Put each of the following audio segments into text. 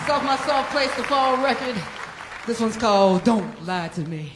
It's off my soft place to fall record. This one's called Don't Lie to Me.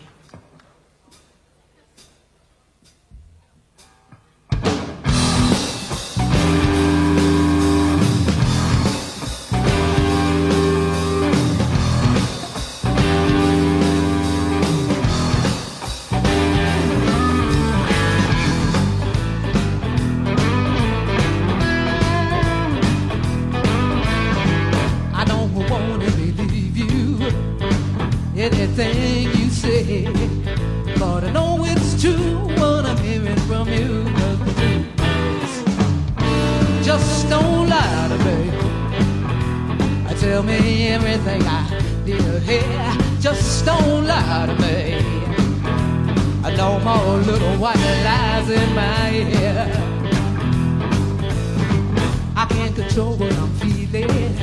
I can't control what I'm feeling.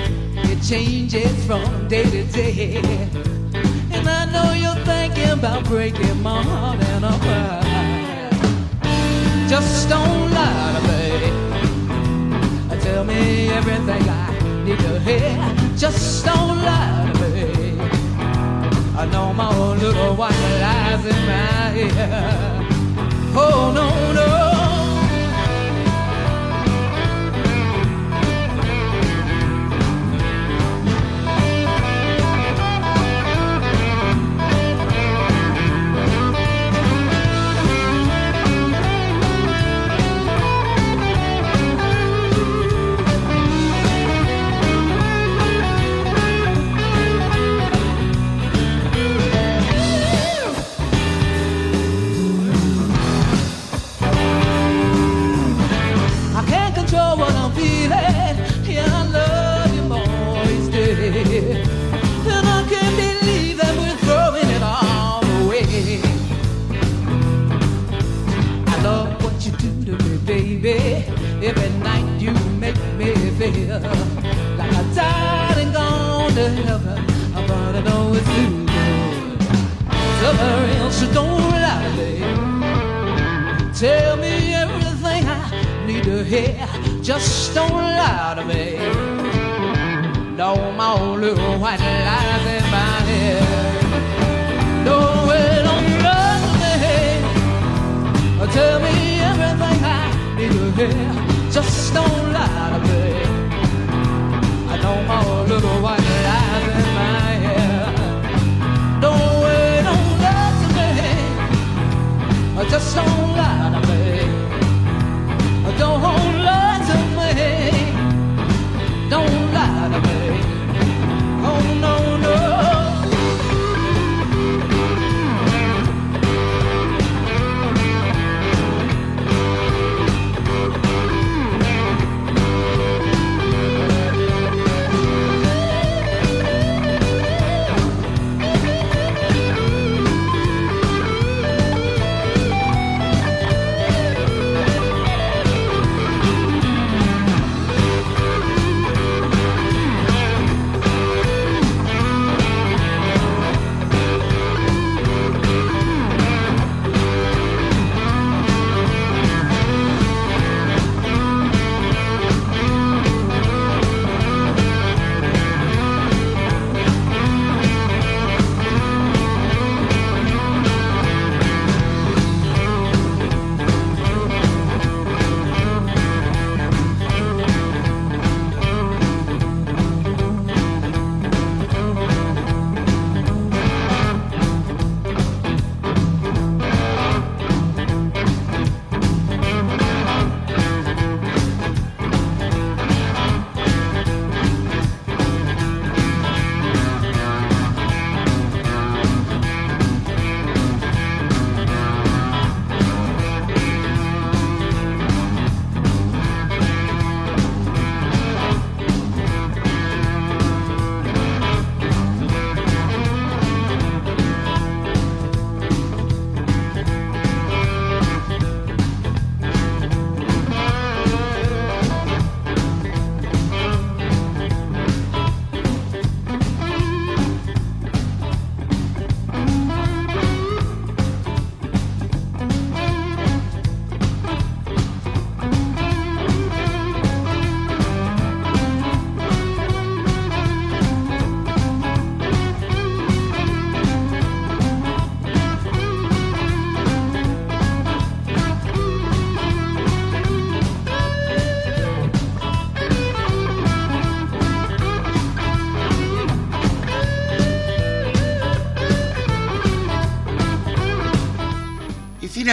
It changes from day to day. And I know you're thinking about breaking my heart and I'm. Just don't lie to me. Tell me everything I need to hear. Just don't lie to me. I know my own little white lies in my ear. Oh, no, no.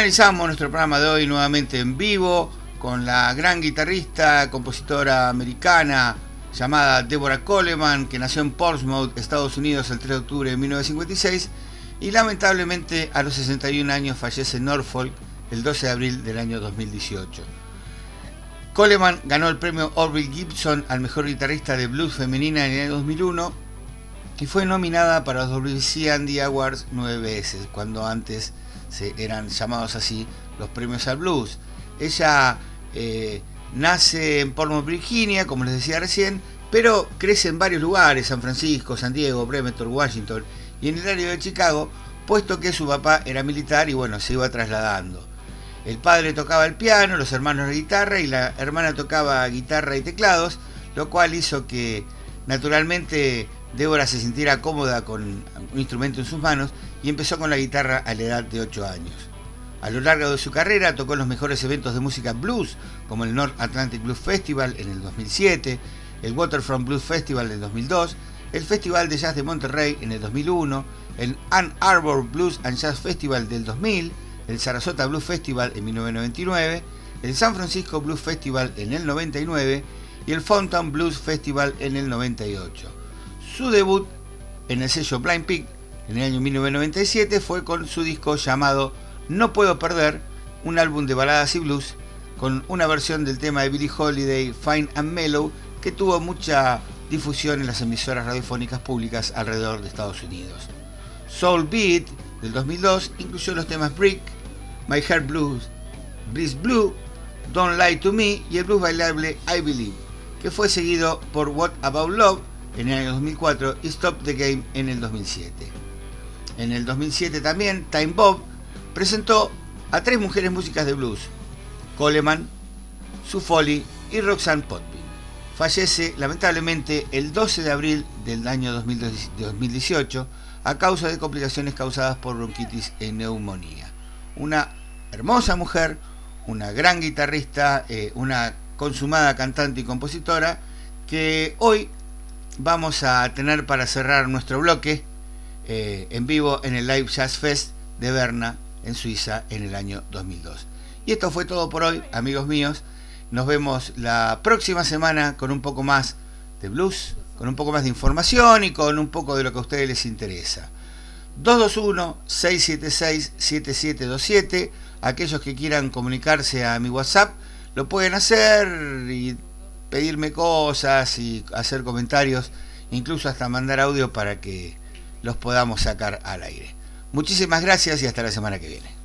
Finalizamos nuestro programa de hoy nuevamente en vivo con la gran guitarrista, compositora americana llamada Deborah Coleman, que nació en Portsmouth, Estados Unidos, el 3 de octubre de 1956 y lamentablemente a los 61 años fallece en Norfolk el 12 de abril del año 2018. Coleman ganó el premio Orville Gibson al mejor guitarrista de blues femenina en el año 2001 y fue nominada para los WC Andy Awards nueve veces, cuando antes se eran llamados así los premios al blues. Ella eh, nace en Portmore, Virginia, como les decía recién, pero crece en varios lugares, San Francisco, San Diego, Bremerton, Washington y en el área de Chicago, puesto que su papá era militar y bueno, se iba trasladando. El padre tocaba el piano, los hermanos la guitarra y la hermana tocaba guitarra y teclados, lo cual hizo que naturalmente Débora se sintiera cómoda con un instrumento en sus manos y empezó con la guitarra a la edad de 8 años. A lo largo de su carrera tocó en los mejores eventos de música blues, como el North Atlantic Blues Festival en el 2007, el Waterfront Blues Festival en el 2002, el Festival de Jazz de Monterrey en el 2001, el Ann Arbor Blues and Jazz Festival del 2000, el Sarasota Blues Festival en 1999, el San Francisco Blues Festival en el 99 y el Fountain Blues Festival en el 98. Su debut en el sello Blind Pig en el año 1997 fue con su disco llamado No Puedo Perder, un álbum de baladas y blues con una versión del tema de Billie Holiday, Fine and Mellow, que tuvo mucha difusión en las emisoras radiofónicas públicas alrededor de Estados Unidos. Soul Beat del 2002 incluyó los temas Brick, My Heart Blues, Breeze Blue, Don't Lie to Me y el blues bailable I Believe, que fue seguido por What About Love en el año 2004 y Stop the Game en el 2007. En el 2007 también Time Bob presentó a tres mujeres músicas de blues, Coleman, Sue Foley y Roxanne Potby. Fallece lamentablemente el 12 de abril del año 2018 a causa de complicaciones causadas por bronquitis y neumonía. Una hermosa mujer, una gran guitarrista, eh, una consumada cantante y compositora que hoy vamos a tener para cerrar nuestro bloque eh, en vivo en el Live Jazz Fest de Berna en Suiza en el año 2002. Y esto fue todo por hoy, amigos míos. Nos vemos la próxima semana con un poco más de blues, con un poco más de información y con un poco de lo que a ustedes les interesa. 221-676-7727. Aquellos que quieran comunicarse a mi WhatsApp lo pueden hacer y pedirme cosas y hacer comentarios, incluso hasta mandar audio para que los podamos sacar al aire. Muchísimas gracias y hasta la semana que viene.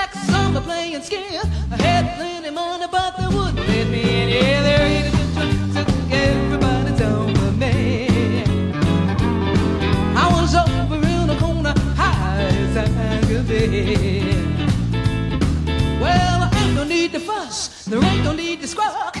sack, summer playing scares. I had plenty money, but they wouldn't let me in. Yeah, there ain't a good chance that everybody's over me. I was over in a corner, high as I could be. Well, I ain't gonna need to fuss, there ain't gonna need to squawk.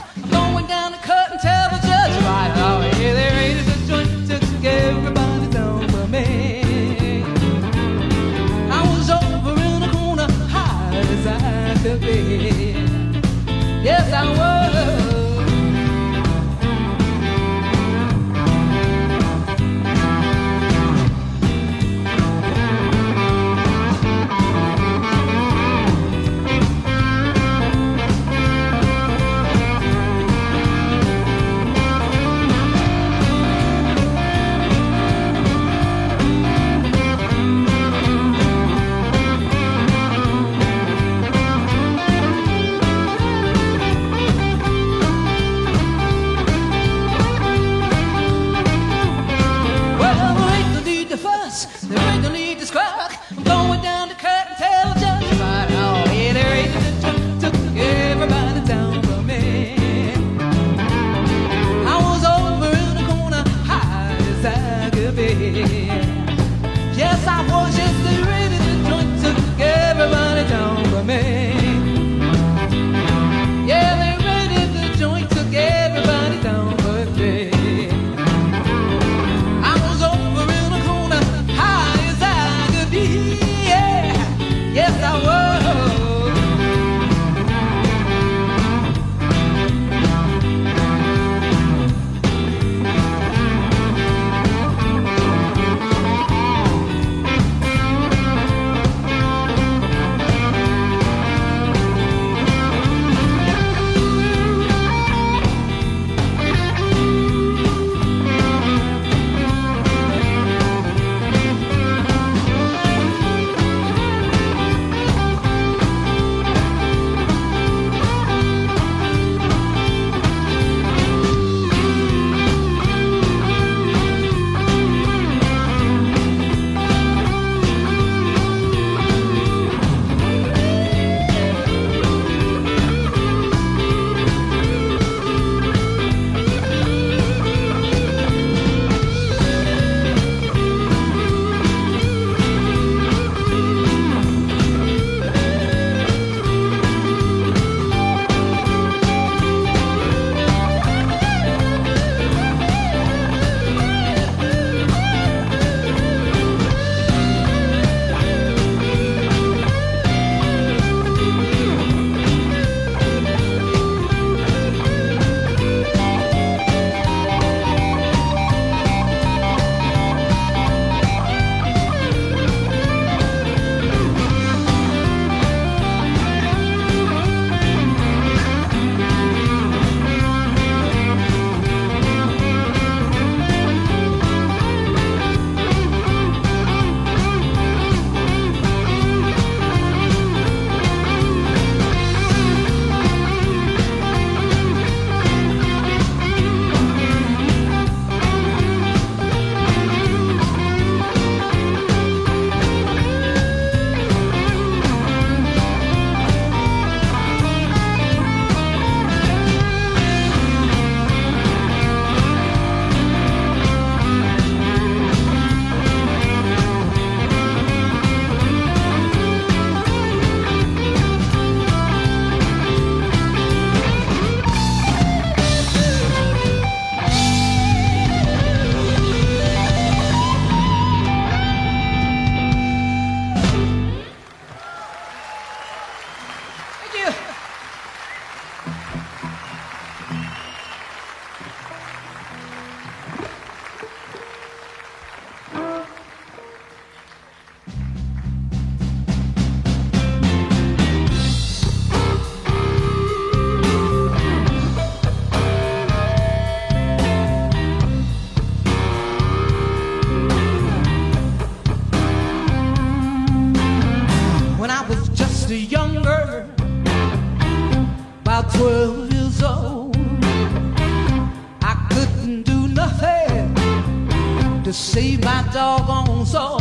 save my doggone soul.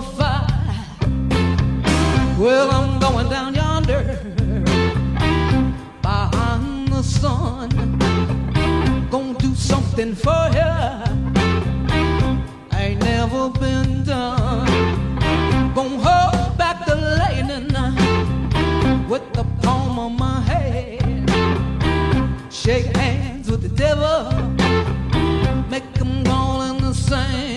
the fire. Well, I'm going down yonder behind the sun. Gonna do something for ya. Ain't never been done. Gonna hold back the lightning with the palm of my hand. Shake hands with the devil. Make him all in the same.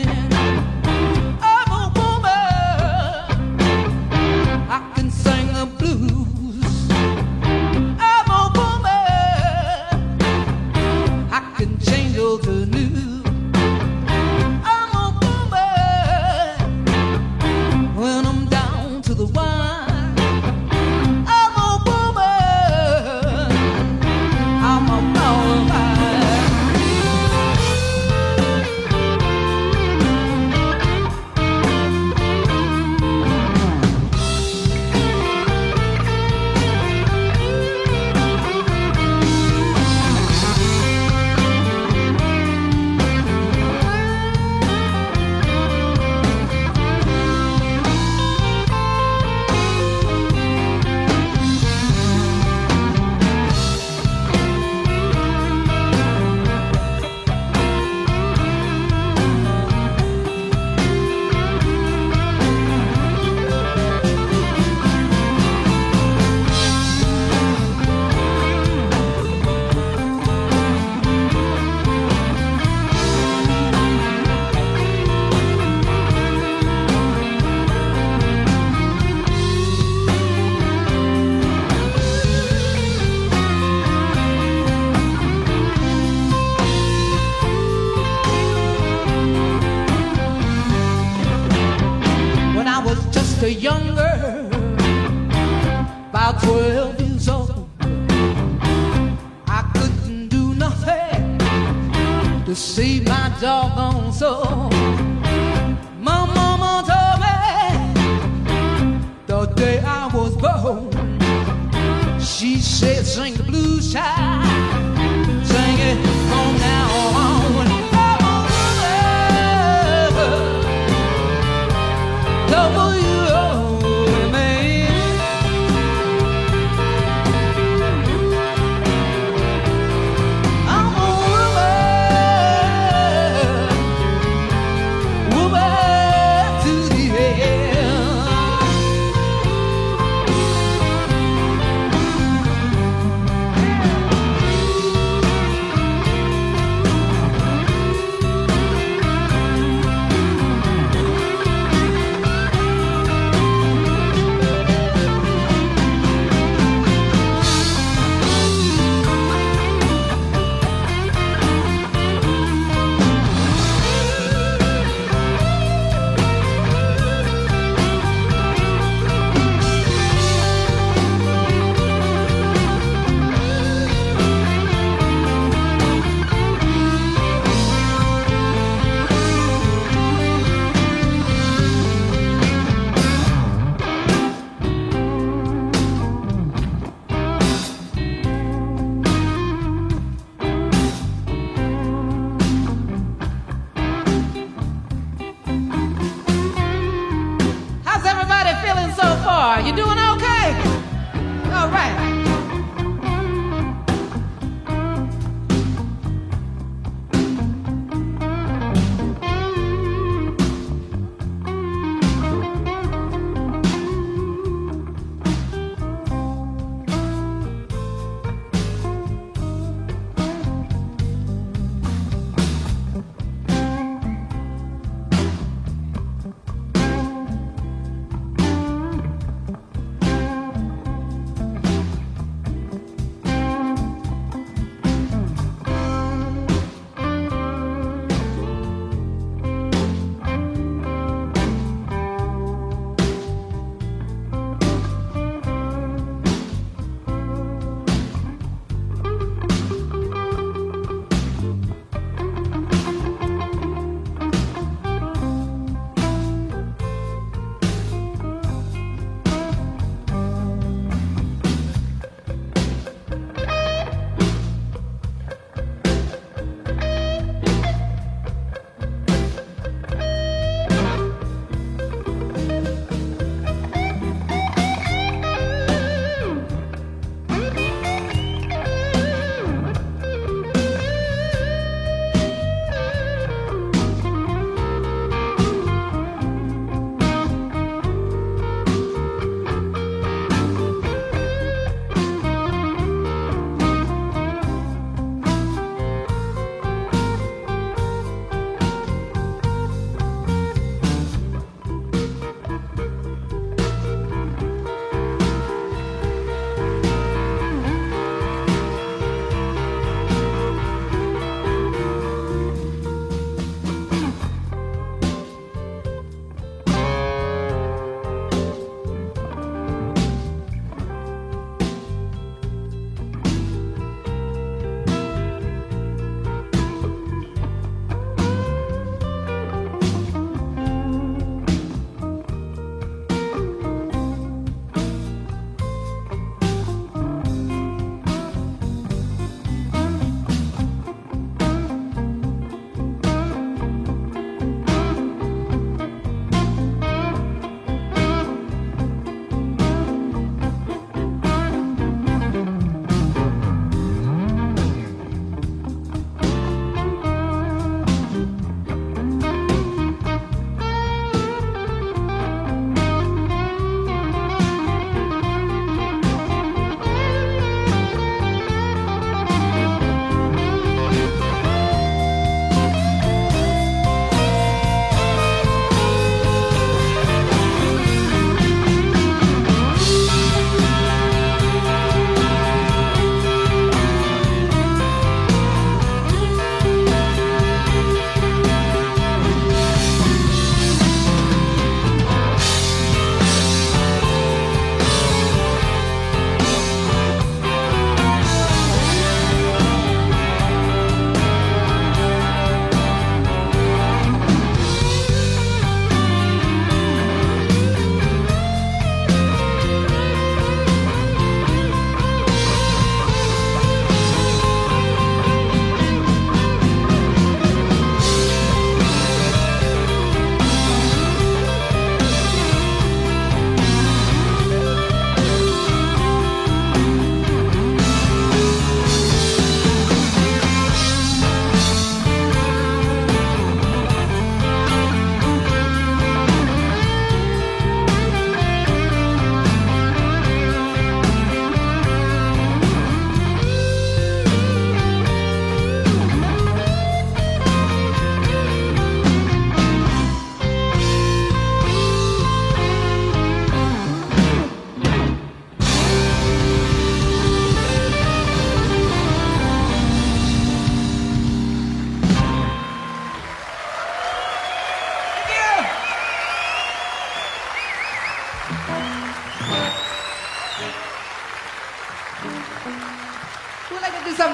Oh.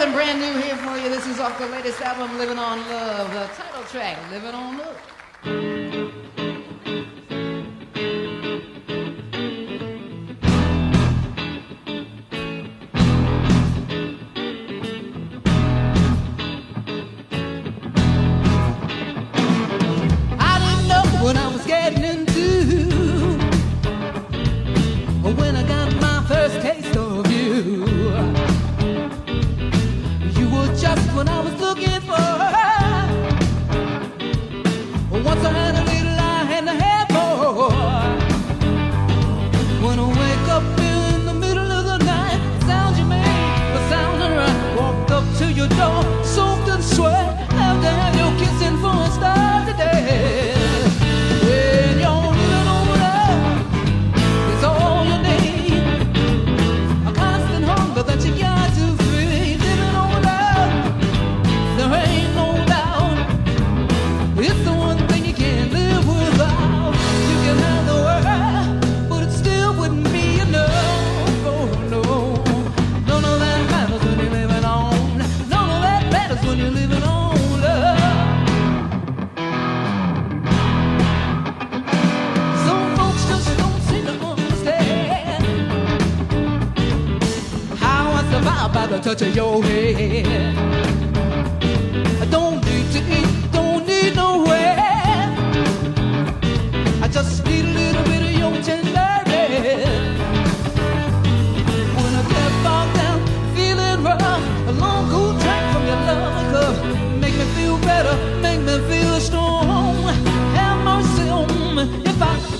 something brand new here for you. This is off the latest album, Living on Love, the title track, Living on Love. fuck.